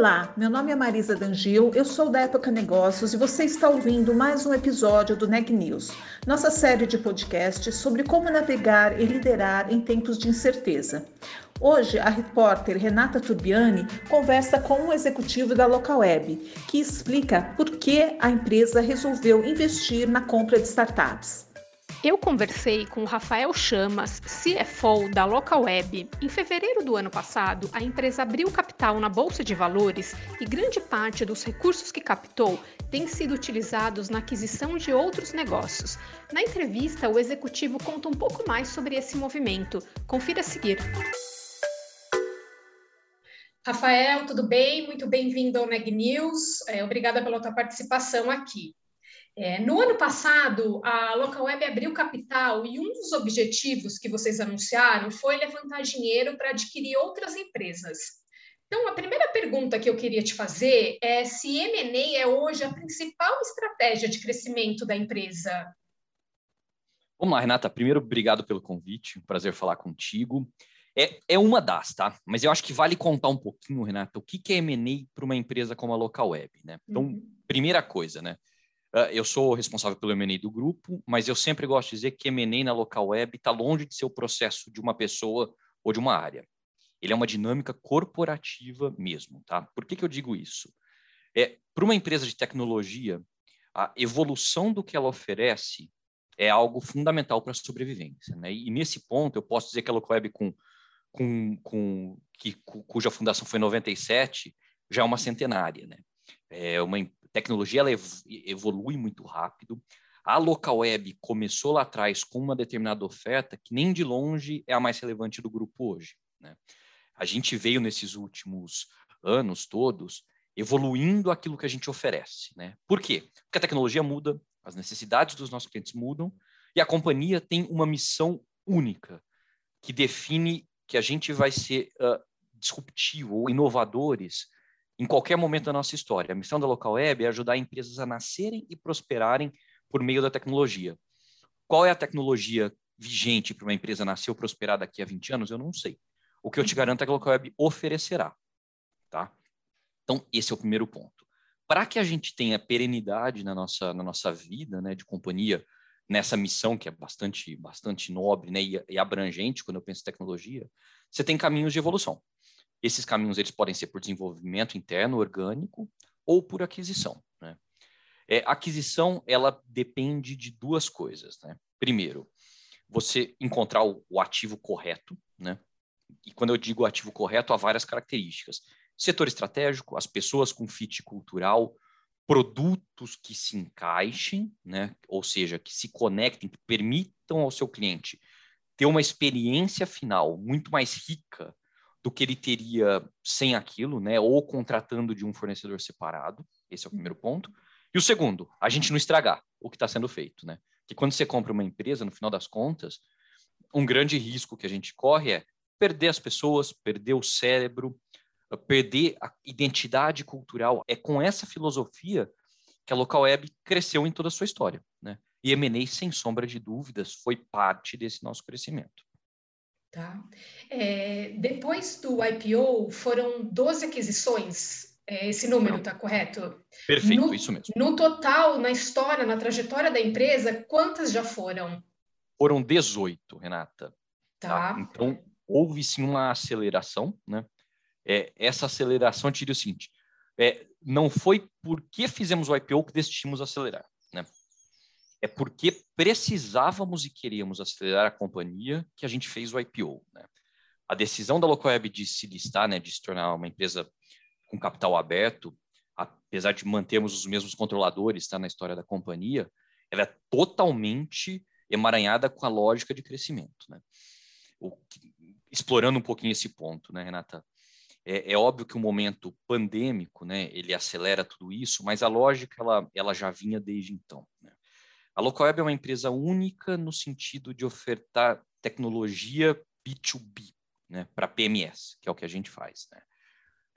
Olá, meu nome é Marisa Dangil, eu sou da Época Negócios e você está ouvindo mais um episódio do Neg News, nossa série de podcasts sobre como navegar e liderar em tempos de incerteza. Hoje, a repórter Renata Turbiani conversa com um executivo da Localweb, que explica por que a empresa resolveu investir na compra de startups. Eu conversei com o Rafael Chamas, CFO da Localweb. Em fevereiro do ano passado, a empresa abriu capital na Bolsa de Valores e grande parte dos recursos que captou têm sido utilizados na aquisição de outros negócios. Na entrevista, o executivo conta um pouco mais sobre esse movimento. Confira a seguir. Rafael, tudo bem? Muito bem-vindo ao Neg News. É, obrigada pela tua participação aqui. É, no ano passado, a Local Web abriu capital e um dos objetivos que vocês anunciaram foi levantar dinheiro para adquirir outras empresas. Então, a primeira pergunta que eu queria te fazer é se M&A é hoje a principal estratégia de crescimento da empresa. Vamos lá, Renata. Primeiro, obrigado pelo convite. Um prazer falar contigo. É, é uma das, tá? Mas eu acho que vale contar um pouquinho, Renata, o que, que é M&A para uma empresa como a Local Web, né? Então, uhum. primeira coisa, né? Uh, eu sou responsável pelo M&A do grupo, mas eu sempre gosto de dizer que M&A na local web está longe de ser o processo de uma pessoa ou de uma área. Ele é uma dinâmica corporativa mesmo, tá? Por que, que eu digo isso? É, Para uma empresa de tecnologia, a evolução do que ela oferece é algo fundamental para a sobrevivência, né? E nesse ponto eu posso dizer que a local web com, com, com que, cuja fundação foi em 97 já é uma centenária, né? É uma tecnologia ela evolui muito rápido. A local web começou lá atrás com uma determinada oferta que nem de longe é a mais relevante do grupo hoje. Né? A gente veio nesses últimos anos todos evoluindo aquilo que a gente oferece. Né? Por quê? Porque a tecnologia muda, as necessidades dos nossos clientes mudam e a companhia tem uma missão única que define que a gente vai ser uh, disruptivo ou inovadores em qualquer momento da nossa história. A missão da Local Web é ajudar empresas a nascerem e prosperarem por meio da tecnologia. Qual é a tecnologia vigente para uma empresa nascer ou prosperar daqui a 20 anos? Eu não sei. O que eu te garanto é que a Local Web oferecerá. Tá? Então, esse é o primeiro ponto. Para que a gente tenha perenidade na nossa, na nossa vida né, de companhia, nessa missão que é bastante, bastante nobre né, e, e abrangente quando eu penso em tecnologia, você tem caminhos de evolução. Esses caminhos eles podem ser por desenvolvimento interno, orgânico, ou por aquisição. Né? É, aquisição ela depende de duas coisas. Né? Primeiro, você encontrar o, o ativo correto, né? E quando eu digo ativo correto, há várias características. Setor estratégico, as pessoas com fit cultural, produtos que se encaixem, né? ou seja, que se conectem, que permitam ao seu cliente ter uma experiência final muito mais rica do que ele teria sem aquilo, né? Ou contratando de um fornecedor separado. Esse é o primeiro ponto. E o segundo, a gente não estragar o que está sendo feito, né? Que quando você compra uma empresa, no final das contas, um grande risco que a gente corre é perder as pessoas, perder o cérebro, perder a identidade cultural. É com essa filosofia que a Local Web cresceu em toda a sua história, né? E M&A, sem sombra de dúvidas, foi parte desse nosso crescimento. Tá? É, depois do IPO, foram 12 aquisições. É, esse número está correto? Perfeito, no, isso mesmo. No total, na história, na trajetória da empresa, quantas já foram? Foram 18, Renata. Tá. tá? Então, houve sim uma aceleração, né? É, essa aceleração, te diria o seguinte, é, não foi porque fizemos o IPO que decidimos acelerar é porque precisávamos e queríamos acelerar a companhia que a gente fez o IPO. Né? A decisão da Localweb de se listar, né, de se tornar uma empresa com capital aberto, apesar de mantermos os mesmos controladores tá, na história da companhia, ela é totalmente emaranhada com a lógica de crescimento. Né? O, explorando um pouquinho esse ponto, né, Renata? É, é, óbvio que o momento pandêmico, né, ele acelera tudo isso, mas a lógica ela, ela já vinha desde então. Né? A Localweb é uma empresa única no sentido de ofertar tecnologia B2B, né, para PMS, que é o que a gente faz. Né?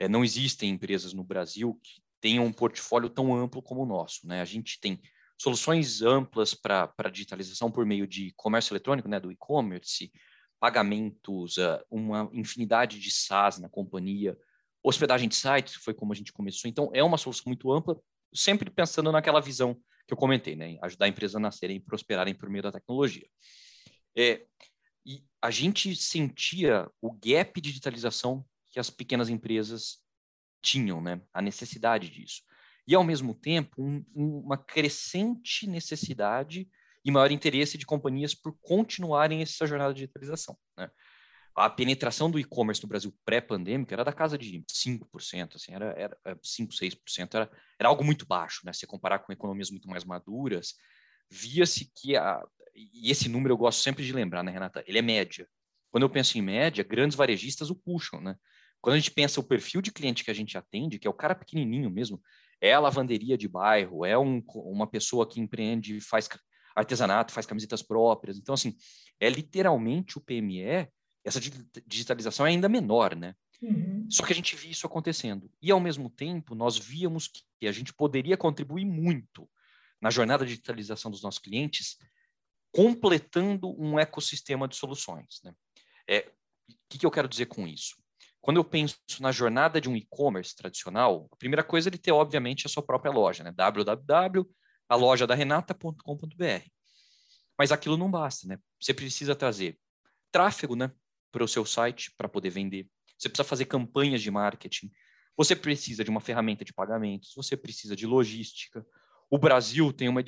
É, não existem empresas no Brasil que tenham um portfólio tão amplo como o nosso. Né? A gente tem soluções amplas para digitalização por meio de comércio eletrônico, né, do e-commerce, pagamentos, uh, uma infinidade de SaaS na companhia, hospedagem de sites, foi como a gente começou. Então, é uma solução muito ampla, sempre pensando naquela visão que eu comentei, né? Ajudar a empresa a nascerem e prosperarem por meio da tecnologia. É, e a gente sentia o gap de digitalização que as pequenas empresas tinham, né? A necessidade disso. E, ao mesmo tempo, um, uma crescente necessidade e maior interesse de companhias por continuarem essa jornada de digitalização, né? A penetração do e-commerce no Brasil pré-pandêmica era da casa de 5%, assim, era, era 5, 6%, era, era algo muito baixo, né? Se comparar com economias muito mais maduras, via-se que a, e esse número eu gosto sempre de lembrar, né, Renata? Ele é média. Quando eu penso em média, grandes varejistas o puxam, né? Quando a gente pensa o perfil de cliente que a gente atende, que é o cara pequenininho mesmo, é a lavanderia de bairro, é um, uma pessoa que empreende, faz artesanato, faz camisetas próprias. Então, assim, é literalmente o PME essa digitalização é ainda menor, né? Uhum. Só que a gente via isso acontecendo. E, ao mesmo tempo, nós víamos que a gente poderia contribuir muito na jornada de digitalização dos nossos clientes, completando um ecossistema de soluções. Né? É, o que, que eu quero dizer com isso? Quando eu penso na jornada de um e-commerce tradicional, a primeira coisa é ele ter, obviamente, a sua própria loja, né? www.alojadarenata.com.br. Mas aquilo não basta, né? Você precisa trazer tráfego, né? Para o seu site para poder vender. Você precisa fazer campanhas de marketing. Você precisa de uma ferramenta de pagamentos. Você precisa de logística. O Brasil tem uma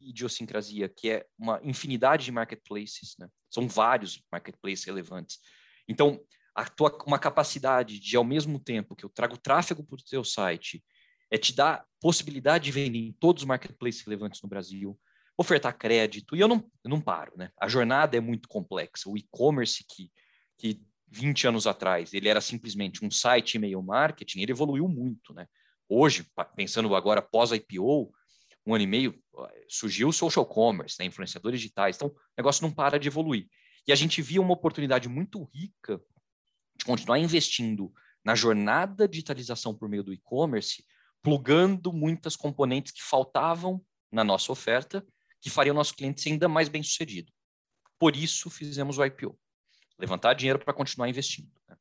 idiosincrasia que é uma infinidade de marketplaces, né? São vários marketplaces relevantes. Então, a tua, uma capacidade de, ao mesmo tempo que eu trago tráfego para o teu site, é te dar possibilidade de vender em todos os marketplaces relevantes no Brasil, ofertar crédito, e eu não, eu não paro, né? A jornada é muito complexa. O e-commerce que que 20 anos atrás ele era simplesmente um site e-mail marketing, ele evoluiu muito, né? Hoje, pensando agora pós-IPO, um ano e meio, surgiu o social commerce, né? influenciadores digitais, então o negócio não para de evoluir. E a gente via uma oportunidade muito rica de continuar investindo na jornada de digitalização por meio do e-commerce, plugando muitas componentes que faltavam na nossa oferta, que fariam o nosso cliente ser ainda mais bem sucedido. Por isso fizemos o IPO levantar dinheiro para continuar investindo. Né?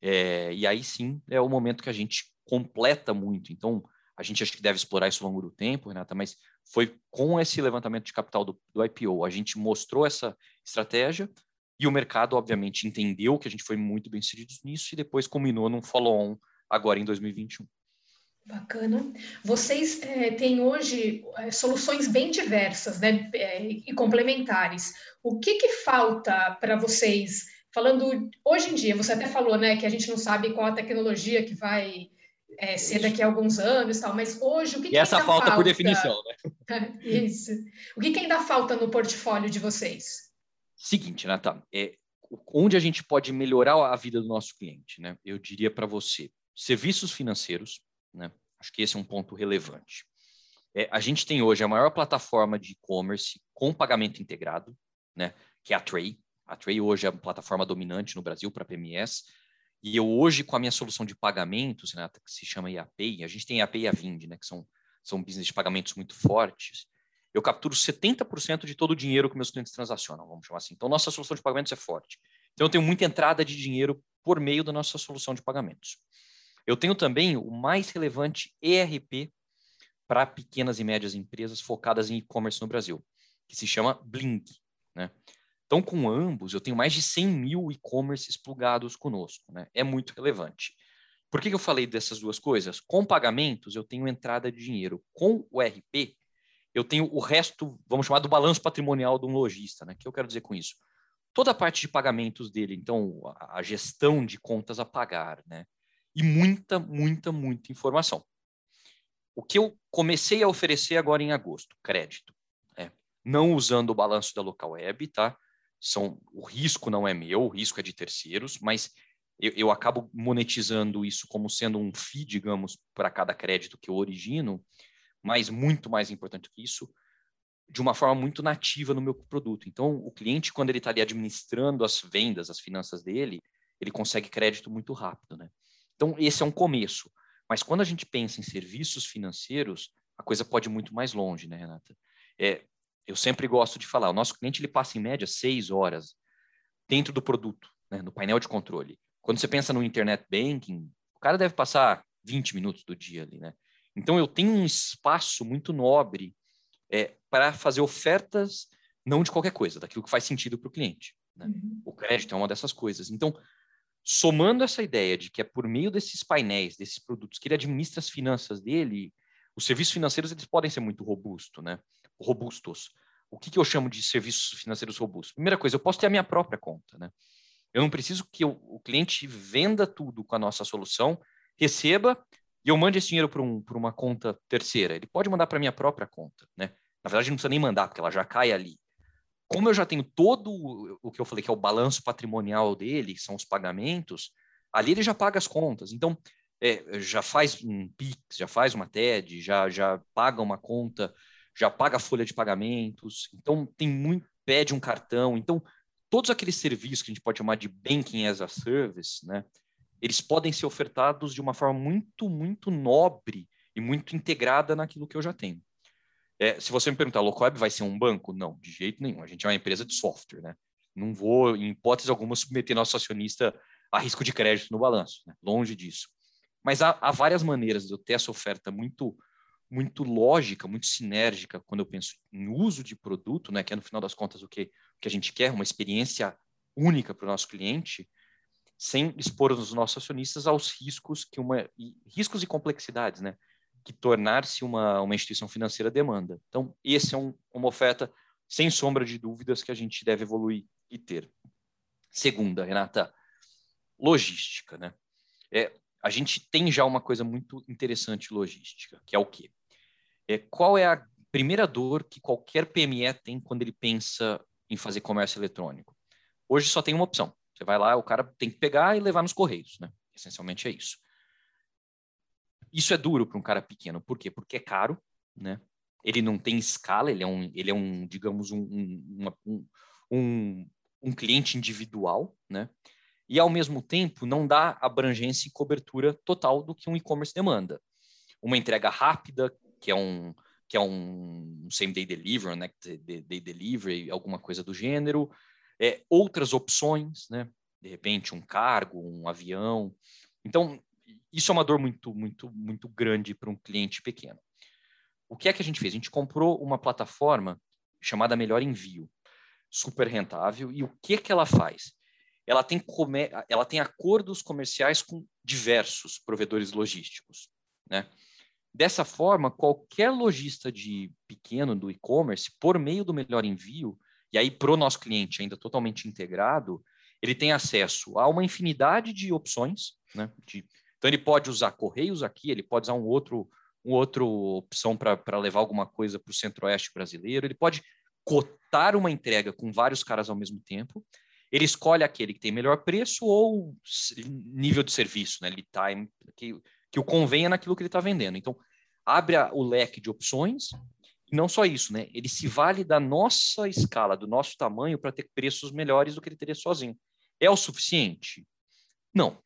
É, e aí sim é o momento que a gente completa muito. Então, a gente acho que deve explorar isso ao longo do tempo, Renata, mas foi com esse levantamento de capital do, do IPO, a gente mostrou essa estratégia e o mercado, obviamente, entendeu que a gente foi muito bem sucedido nisso e depois combinou num follow-on agora em 2021. Bacana. Vocês é, têm hoje é, soluções bem diversas né, é, e complementares. O que, que falta para vocês? Falando hoje em dia, você até falou né, que a gente não sabe qual a tecnologia que vai é, ser daqui a alguns anos, tal, mas hoje o que, e que essa falta, falta por definição, né? Isso. O que, que ainda falta no portfólio de vocês? Seguinte, Natan, é, onde a gente pode melhorar a vida do nosso cliente, né? Eu diria para você, serviços financeiros, né? Acho que esse é um ponto relevante. É, a gente tem hoje a maior plataforma de e-commerce com pagamento integrado, né? que é a Tray. A Tray hoje é a plataforma dominante no Brasil para PMS. E eu hoje, com a minha solução de pagamentos, Renata, que se chama IAPay, a gente tem a IAPay e a Vind, né? que são, são business de pagamentos muito fortes, eu capturo 70% de todo o dinheiro que meus clientes transacionam, vamos chamar assim. Então, nossa solução de pagamentos é forte. Então, eu tenho muita entrada de dinheiro por meio da nossa solução de pagamentos. Eu tenho também o mais relevante ERP para pequenas e médias empresas focadas em e-commerce no Brasil, que se chama Blink. Né? Então, com ambos, eu tenho mais de 100 mil e-commerces plugados conosco. Né? É muito relevante. Por que, que eu falei dessas duas coisas? Com pagamentos, eu tenho entrada de dinheiro. Com o ERP, eu tenho o resto, vamos chamar do balanço patrimonial de um lojista. Né? O que eu quero dizer com isso? Toda a parte de pagamentos dele, então, a gestão de contas a pagar, né? E muita, muita, muita informação. O que eu comecei a oferecer agora em agosto, crédito, é, não usando o balanço da local web, tá? São, o risco não é meu, o risco é de terceiros, mas eu, eu acabo monetizando isso como sendo um FII, digamos, para cada crédito que eu origino, mas muito mais importante que isso, de uma forma muito nativa no meu produto. Então, o cliente, quando ele está ali administrando as vendas, as finanças dele, ele consegue crédito muito rápido, né? Então, esse é um começo. Mas quando a gente pensa em serviços financeiros, a coisa pode ir muito mais longe, né, Renata? É, eu sempre gosto de falar, o nosso cliente ele passa em média seis horas dentro do produto, né, no painel de controle. Quando você pensa no internet banking, o cara deve passar 20 minutos do dia ali, né? Então eu tenho um espaço muito nobre é, para fazer ofertas não de qualquer coisa, daquilo que faz sentido para o cliente. Né? Uhum. O crédito é uma dessas coisas. Então, somando essa ideia de que é por meio desses painéis, desses produtos, que ele administra as finanças dele, os serviços financeiros eles podem ser muito robustos, né? Robustos. O que, que eu chamo de serviços financeiros robustos? Primeira coisa, eu posso ter a minha própria conta, né? Eu não preciso que eu, o cliente venda tudo com a nossa solução, receba e eu mande esse dinheiro para um, uma conta terceira. Ele pode mandar para minha própria conta, né? Na verdade, não precisa nem mandar, porque ela já cai ali como eu já tenho todo o que eu falei que é o balanço patrimonial dele, são os pagamentos, ali ele já paga as contas. Então, é, já faz um PIX, já faz uma TED, já, já paga uma conta, já paga a folha de pagamentos. Então, tem muito, pede um cartão. Então, todos aqueles serviços que a gente pode chamar de banking as a service, né? Eles podem ser ofertados de uma forma muito, muito nobre e muito integrada naquilo que eu já tenho. É, se você me perguntar, a Locweb vai ser um banco? Não, de jeito nenhum. A gente é uma empresa de software, né? Não vou, em hipótese alguma, submeter nosso acionista a risco de crédito no balanço, né? longe disso. Mas há, há, várias maneiras de eu ter essa oferta muito, muito lógica, muito sinérgica, quando eu penso em uso de produto, né? Que é no final das contas o que, o que a gente quer, uma experiência única para o nosso cliente, sem expor os nossos acionistas aos riscos que uma riscos e complexidades, né? Que tornar-se uma, uma instituição financeira demanda. Então, esse é um, uma oferta, sem sombra de dúvidas, que a gente deve evoluir e ter. Segunda, Renata, logística. Né? É, a gente tem já uma coisa muito interessante logística, que é o quê? É, qual é a primeira dor que qualquer PME tem quando ele pensa em fazer comércio eletrônico? Hoje só tem uma opção. Você vai lá, o cara tem que pegar e levar nos correios, né? Essencialmente é isso. Isso é duro para um cara pequeno. Por quê? Porque é caro, né? Ele não tem escala, ele é um, ele é um digamos, um, um, um, um cliente individual, né? E, ao mesmo tempo, não dá abrangência e cobertura total do que um e-commerce demanda. Uma entrega rápida, que é um, que é um same-day delivery, né? day delivery, alguma coisa do gênero. É, outras opções, né? De repente, um cargo, um avião. Então, isso é uma dor muito, muito, muito grande para um cliente pequeno. O que é que a gente fez? A gente comprou uma plataforma chamada Melhor Envio, super rentável. E o que é que ela faz? Ela tem, ela tem acordos comerciais com diversos provedores logísticos, né? Dessa forma, qualquer lojista de pequeno do e-commerce, por meio do Melhor Envio, e aí para o nosso cliente ainda totalmente integrado, ele tem acesso a uma infinidade de opções, né? De então ele pode usar correios aqui, ele pode usar um outro, um outro opção para levar alguma coisa para o centro-oeste brasileiro, ele pode cotar uma entrega com vários caras ao mesmo tempo. Ele escolhe aquele que tem melhor preço ou nível de serviço, né, lead time, que, que o convenha naquilo que ele está vendendo. Então, abre o leque de opções não só isso, né? Ele se vale da nossa escala, do nosso tamanho, para ter preços melhores do que ele teria sozinho. É o suficiente? Não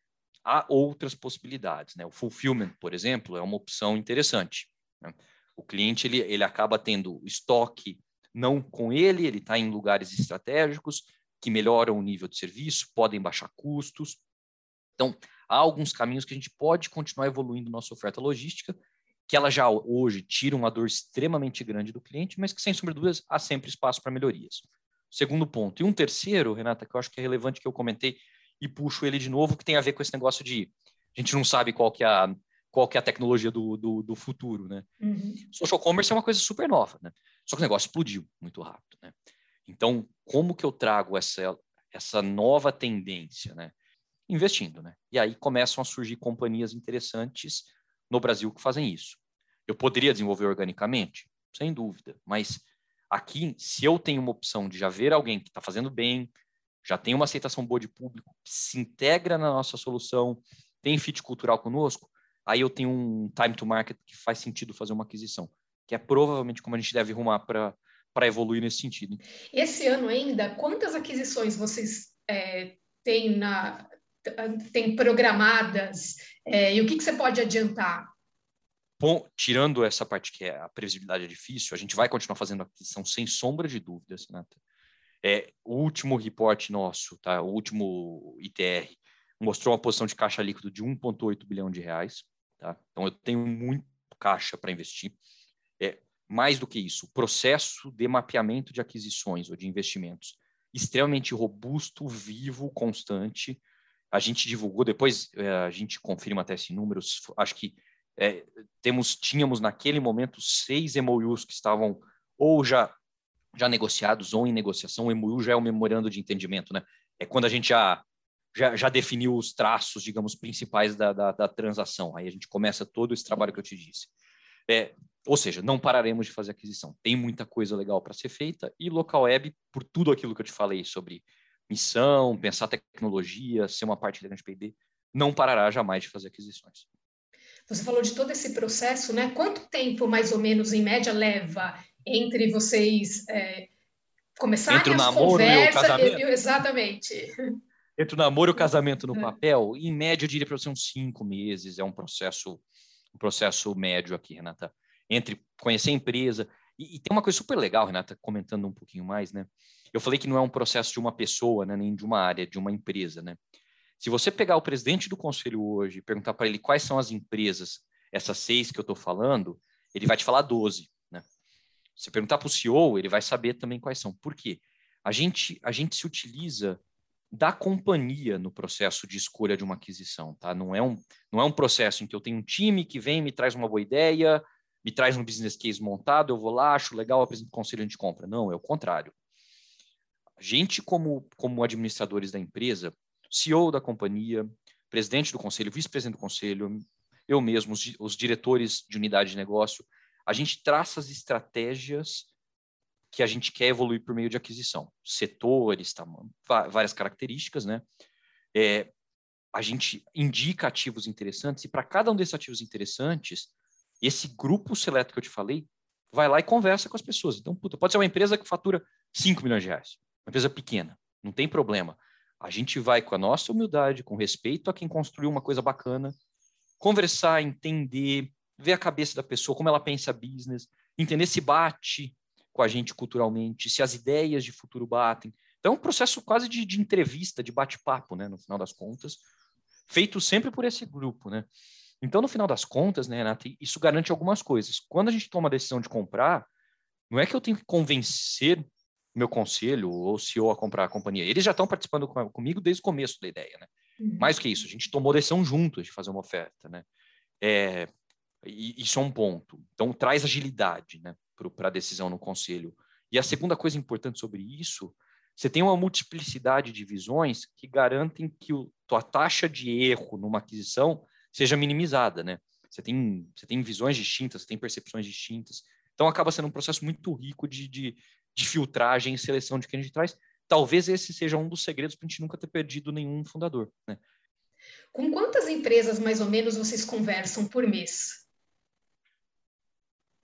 há outras possibilidades. Né? O fulfillment, por exemplo, é uma opção interessante. Né? O cliente ele, ele acaba tendo estoque não com ele, ele está em lugares estratégicos que melhoram o nível de serviço, podem baixar custos. Então, há alguns caminhos que a gente pode continuar evoluindo nossa oferta logística, que ela já hoje tira uma dor extremamente grande do cliente, mas que, sem sombra de dúvidas, há sempre espaço para melhorias. Segundo ponto. E um terceiro, Renata, que eu acho que é relevante, que eu comentei e puxo ele de novo, que tem a ver com esse negócio de a gente não sabe qual que é a, qual que é a tecnologia do, do, do futuro, né? Uhum. Social commerce é uma coisa super nova, né? Só que o negócio explodiu muito rápido, né? Então, como que eu trago essa, essa nova tendência, né? Investindo, né? E aí começam a surgir companhias interessantes no Brasil que fazem isso. Eu poderia desenvolver organicamente? Sem dúvida, mas aqui, se eu tenho uma opção de já ver alguém que está fazendo bem, já tem uma aceitação boa de público, se integra na nossa solução, tem fit cultural conosco, aí eu tenho um time to market que faz sentido fazer uma aquisição, que é provavelmente como a gente deve rumar para para evoluir nesse sentido. Esse ano ainda, quantas aquisições vocês é, têm na tem programadas? É, e o que, que você pode adiantar? Bom, tirando essa parte que é a previsibilidade é difícil, a gente vai continuar fazendo aquisição sem sombra de dúvidas, né? É, o último report nosso, tá? O último ITR mostrou uma posição de caixa líquido de 1,8 bilhão de reais, tá? Então eu tenho muito caixa para investir. É, mais do que isso, o processo de mapeamento de aquisições ou de investimentos extremamente robusto, vivo, constante. A gente divulgou, depois é, a gente confirma até esses números, acho que é, temos, tínhamos naquele momento seis MOUs que estavam ou já, já negociados ou em negociação. O MOU já é o memorando de entendimento, né? É quando a gente já, já, já definiu os traços, digamos, principais da, da, da, transação. Aí a gente começa todo esse trabalho que eu te disse. É, ou seja, não pararemos de fazer aquisição. Tem muita coisa legal para ser feita e local web, por tudo aquilo que eu te falei sobre missão, pensar tecnologia, ser uma parte da grande P&D, não parará jamais de fazer aquisições. Você falou de todo esse processo, né? Quanto tempo, mais ou menos, em média, leva entre vocês é, começarem entre o namoro conversas? E o casamento. Exatamente. Entre o namoro e o casamento no é. papel, em média, eu diria para você uns cinco meses. É um processo, um processo médio aqui, Renata. Entre conhecer a empresa. E, e tem uma coisa super legal, Renata, comentando um pouquinho mais, né? Eu falei que não é um processo de uma pessoa, né, nem de uma área, de uma empresa, né? Se você pegar o presidente do conselho hoje e perguntar para ele quais são as empresas, essas seis que eu estou falando, ele vai te falar 12. Se perguntar para o CEO, ele vai saber também quais são. Por quê? A gente, a gente se utiliza da companhia no processo de escolha de uma aquisição. Tá? Não, é um, não é um processo em que eu tenho um time que vem, me traz uma boa ideia, me traz um business case montado, eu vou lá, acho legal, apresento conselho de compra. Não, é o contrário. A gente, como, como administradores da empresa, CEO da companhia, presidente do conselho, vice-presidente do conselho, eu mesmo, os, os diretores de unidade de negócio, a gente traça as estratégias que a gente quer evoluir por meio de aquisição. Setores, tamanho, várias características, né? É, a gente indica ativos interessantes e para cada um desses ativos interessantes, esse grupo seleto que eu te falei vai lá e conversa com as pessoas. Então, puta, pode ser uma empresa que fatura 5 milhões de reais, uma empresa pequena, não tem problema. A gente vai com a nossa humildade, com respeito a quem construiu uma coisa bacana, conversar, entender, ver a cabeça da pessoa, como ela pensa business, entender se bate com a gente culturalmente, se as ideias de futuro batem. Então, é um processo quase de, de entrevista, de bate-papo, né, no final das contas, feito sempre por esse grupo, né? Então, no final das contas, né, Renata, isso garante algumas coisas. Quando a gente toma a decisão de comprar, não é que eu tenho que convencer meu conselho ou CEO a comprar a companhia. Eles já estão participando com, comigo desde o começo da ideia, né? Uhum. Mais que isso, a gente tomou decisão juntos de fazer uma oferta, né? É, e isso é um ponto. Então, traz agilidade né, para a decisão no conselho. E a segunda coisa importante sobre isso, você tem uma multiplicidade de visões que garantem que a taxa de erro numa aquisição seja minimizada, né? Você tem, você tem visões distintas, você tem percepções distintas. Então, acaba sendo um processo muito rico de, de, de filtragem e seleção de quem a gente traz. Talvez esse seja um dos segredos para a gente nunca ter perdido nenhum fundador. Né? Com quantas empresas, mais ou menos, vocês conversam por mês?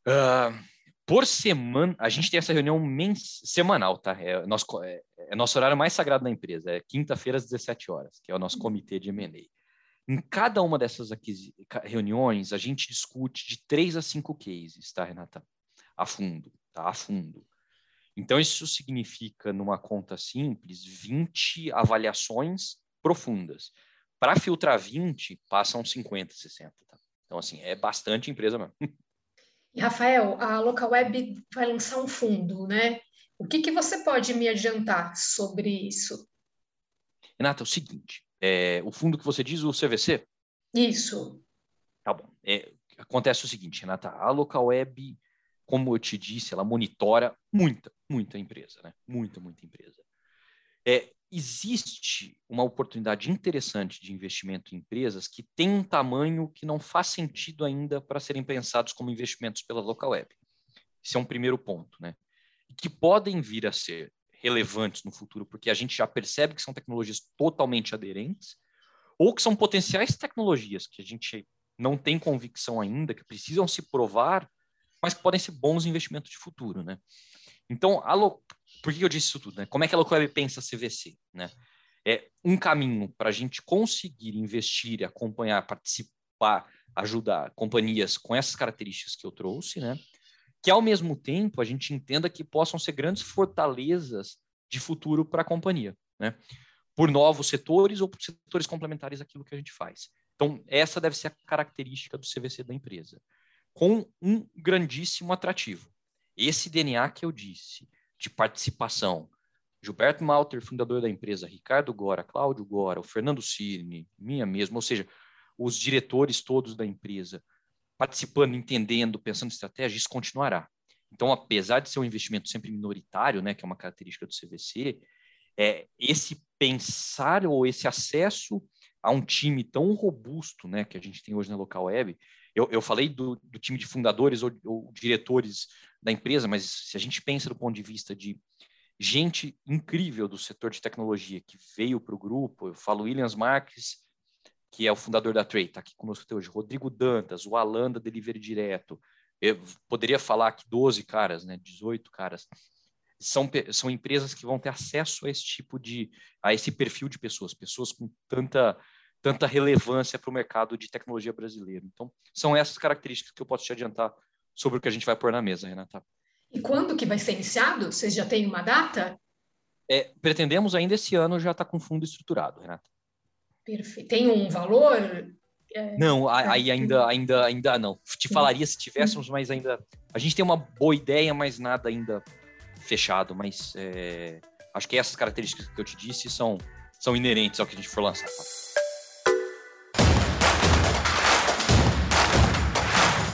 Uh, por semana, a gente tem essa reunião mens semanal, tá? É nosso, é, é nosso horário mais sagrado na empresa, é quinta-feira às 17 horas, que é o nosso comitê de M&A. Em cada uma dessas reuniões, a gente discute de três a cinco cases, tá, Renata? A fundo, tá? A fundo. Então, isso significa, numa conta simples, 20 avaliações profundas. Para filtrar 20, passam 50, 60. Tá? Então, assim, é bastante empresa mesmo. Rafael, a LocalWeb vai lançar um fundo, né? O que, que você pode me adiantar sobre isso? Renata, é o seguinte, é, o fundo que você diz, o CVC? Isso. Tá bom. É, acontece o seguinte, Renata, a LocalWeb como eu te disse, ela monitora muita, muita empresa, né? Muita, muita empresa. É, existe uma oportunidade interessante de investimento em empresas que têm um tamanho que não faz sentido ainda para serem pensados como investimentos pela local web. Esse é um primeiro ponto, né? Que podem vir a ser relevantes no futuro, porque a gente já percebe que são tecnologias totalmente aderentes, ou que são potenciais tecnologias que a gente não tem convicção ainda, que precisam se provar mas que podem ser bons investimentos de futuro, né? Então, Lo... por que eu disse isso tudo? Né? Como é que a Locweb pensa CVC, né? é um caminho para a gente conseguir investir, acompanhar, participar, ajudar companhias com essas características que eu trouxe, né? Que ao mesmo tempo a gente entenda que possam ser grandes fortalezas de futuro para a companhia, né? Por novos setores ou por setores complementares àquilo que a gente faz. Então, essa deve ser a característica do CVC da empresa, com um grandíssimo atrativo. Esse DNA que eu disse, de participação, Gilberto Malter, fundador da empresa, Ricardo Gora, Cláudio Gora, o Fernando Cirne, minha mesma, ou seja, os diretores todos da empresa participando, entendendo, pensando em estratégia, isso continuará. Então, apesar de ser um investimento sempre minoritário, né, que é uma característica do CVC, é, esse pensar ou esse acesso a um time tão robusto né, que a gente tem hoje na Local Web, eu, eu falei do, do, time de fundadores ou, ou diretores da empresa, mas se a gente pensa do ponto de vista de gente incrível do setor de tecnologia que veio para o grupo. Eu falo Williams Marques, que é o fundador da Trade, está aqui conosco até hoje. Rodrigo Dantas, o Alan da Delivery Direto. Eu poderia falar aqui 12 caras, né, 18 caras. São, são empresas que vão ter acesso a esse tipo de, a esse perfil de pessoas, pessoas com tanta, tanta relevância para o mercado de tecnologia brasileiro. Então, são essas características que eu posso te adiantar sobre o que a gente vai pôr na mesa, Renata. E quando que vai ser iniciado? Vocês já têm uma data? É, pretendemos ainda esse ano já estar tá com fundo estruturado, Renata. Perfeito. Tem um valor? É... Não, aí ainda, ainda, ainda não. Te falaria se tivéssemos, mas ainda. A gente tem uma boa ideia, mas nada ainda fechado. Mas é... acho que essas características que eu te disse são, são inerentes ao que a gente for lançar.